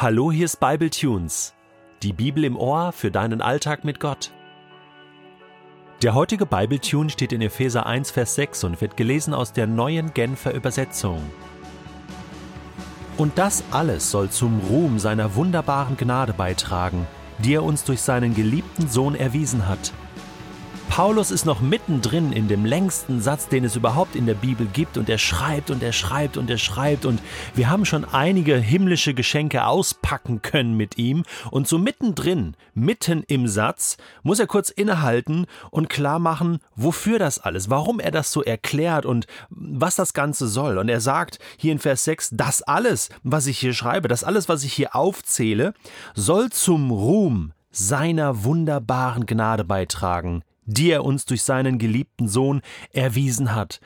Hallo, hier ist Bible Tunes, die Bibel im Ohr für deinen Alltag mit Gott. Der heutige Bible Tune steht in Epheser 1, Vers 6 und wird gelesen aus der neuen Genfer Übersetzung. Und das alles soll zum Ruhm seiner wunderbaren Gnade beitragen, die er uns durch seinen geliebten Sohn erwiesen hat Paulus ist noch mittendrin in dem längsten Satz, den es überhaupt in der Bibel gibt. Und er schreibt und er schreibt und er schreibt. Und wir haben schon einige himmlische Geschenke auspacken können mit ihm. Und so mittendrin, mitten im Satz, muss er kurz innehalten und klar machen, wofür das alles, warum er das so erklärt und was das Ganze soll. Und er sagt hier in Vers 6, das alles, was ich hier schreibe, das alles, was ich hier aufzähle, soll zum Ruhm seiner wunderbaren Gnade beitragen, die er uns durch seinen geliebten Sohn erwiesen hat.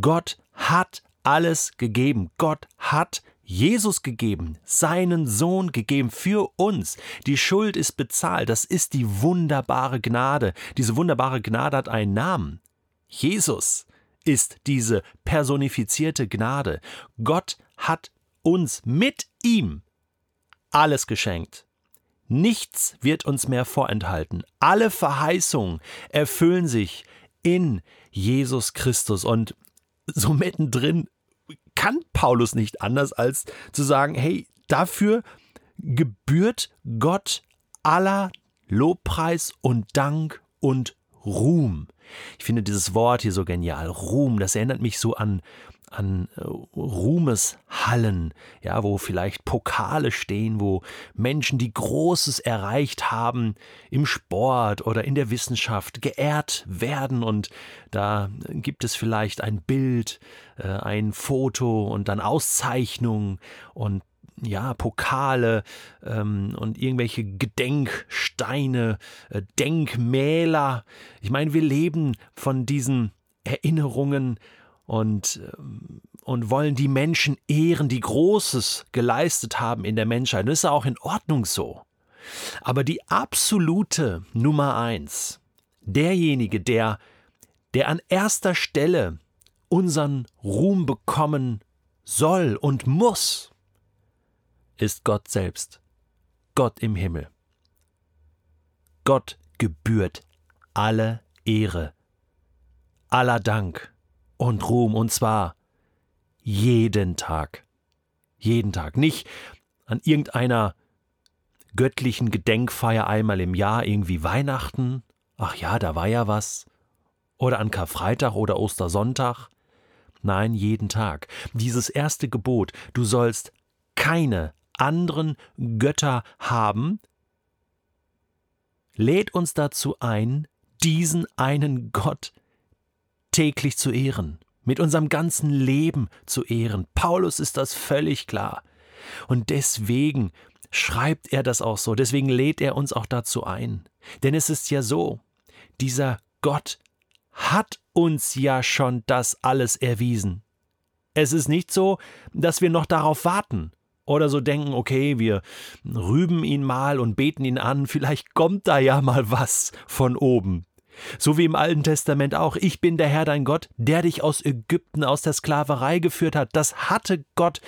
Gott hat alles gegeben. Gott hat Jesus gegeben, seinen Sohn gegeben für uns. Die Schuld ist bezahlt. Das ist die wunderbare Gnade. Diese wunderbare Gnade hat einen Namen. Jesus ist diese personifizierte Gnade. Gott hat uns mit ihm alles geschenkt. Nichts wird uns mehr vorenthalten. Alle Verheißungen erfüllen sich in Jesus Christus. Und so mittendrin kann Paulus nicht anders als zu sagen, hey, dafür gebührt Gott aller Lobpreis und Dank und Ruhm. Ich finde dieses Wort hier so genial. Ruhm, das erinnert mich so an an äh, Ruhmeshallen, ja, wo vielleicht Pokale stehen, wo Menschen, die Großes erreicht haben im Sport oder in der Wissenschaft, geehrt werden und da gibt es vielleicht ein Bild, äh, ein Foto und dann Auszeichnungen und ja, Pokale ähm, und irgendwelche Gedenksteine, äh, Denkmäler. Ich meine, wir leben von diesen Erinnerungen und, ähm, und wollen die Menschen ehren, die Großes geleistet haben in der Menschheit. das ist auch in Ordnung so. Aber die absolute Nummer eins, derjenige, der, der an erster Stelle unseren Ruhm bekommen soll und muss, ist Gott selbst, Gott im Himmel. Gott gebührt alle Ehre, aller Dank und Ruhm, und zwar jeden Tag. Jeden Tag. Nicht an irgendeiner göttlichen Gedenkfeier einmal im Jahr, irgendwie Weihnachten. Ach ja, da war ja was. Oder an Karfreitag oder Ostersonntag. Nein, jeden Tag. Dieses erste Gebot, du sollst keine anderen Götter haben, lädt uns dazu ein, diesen einen Gott täglich zu ehren, mit unserem ganzen Leben zu ehren. Paulus ist das völlig klar. Und deswegen schreibt er das auch so, deswegen lädt er uns auch dazu ein. Denn es ist ja so, dieser Gott hat uns ja schon das alles erwiesen. Es ist nicht so, dass wir noch darauf warten oder so denken, okay, wir rüben ihn mal und beten ihn an, vielleicht kommt da ja mal was von oben. So wie im Alten Testament auch, ich bin der Herr dein Gott, der dich aus Ägypten, aus der Sklaverei geführt hat. Das hatte Gott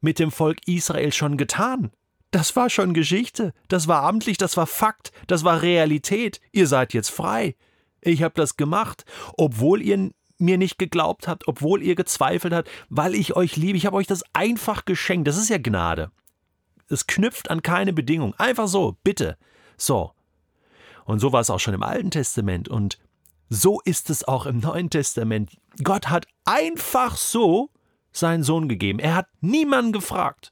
mit dem Volk Israel schon getan. Das war schon Geschichte, das war amtlich, das war Fakt, das war Realität. Ihr seid jetzt frei. Ich habe das gemacht, obwohl ihr mir nicht geglaubt habt, obwohl ihr gezweifelt habt, weil ich euch liebe. Ich habe euch das einfach geschenkt. Das ist ja Gnade. Es knüpft an keine Bedingung. Einfach so, bitte. So, und so war es auch schon im Alten Testament und so ist es auch im Neuen Testament. Gott hat einfach so seinen Sohn gegeben. Er hat niemanden gefragt.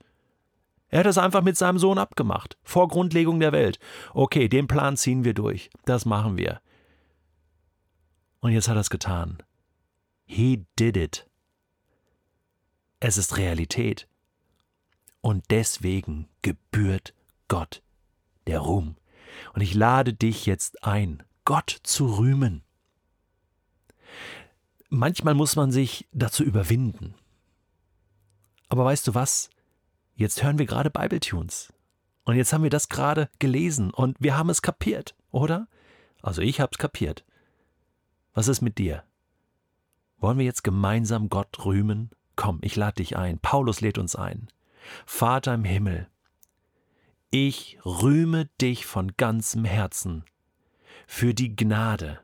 Er hat es einfach mit seinem Sohn abgemacht, vor Grundlegung der Welt. Okay, den Plan ziehen wir durch. Das machen wir. Und jetzt hat er es getan. He did it. Es ist Realität. Und deswegen gebührt Gott der Ruhm. Und ich lade dich jetzt ein, Gott zu rühmen. Manchmal muss man sich dazu überwinden. Aber weißt du was? Jetzt hören wir gerade Bibletunes. Und jetzt haben wir das gerade gelesen und wir haben es kapiert, oder? Also ich habe es kapiert. Was ist mit dir? Wollen wir jetzt gemeinsam Gott rühmen? Komm, ich lade dich ein. Paulus lädt uns ein. Vater im Himmel, Ich rühme dich von ganzem Herzen für die Gnade,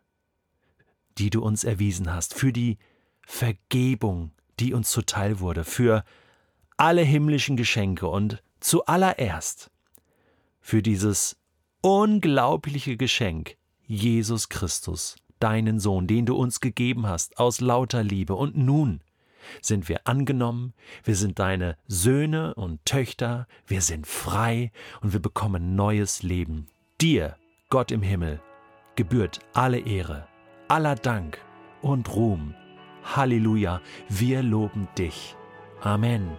die du uns erwiesen hast, für die Vergebung, die uns zuteil wurde, für alle himmlischen Geschenke und zuallererst für dieses unglaubliche Geschenk, Jesus Christus, deinen Sohn, den du uns gegeben hast aus lauter Liebe. Und nun sind wir angenommen, wir sind deine Söhne und Töchter, wir sind frei und wir bekommen neues Leben. Dir, Gott im Himmel, gebührt alle Ehre, aller Dank und Ruhm. Halleluja, wir loben dich. Amen.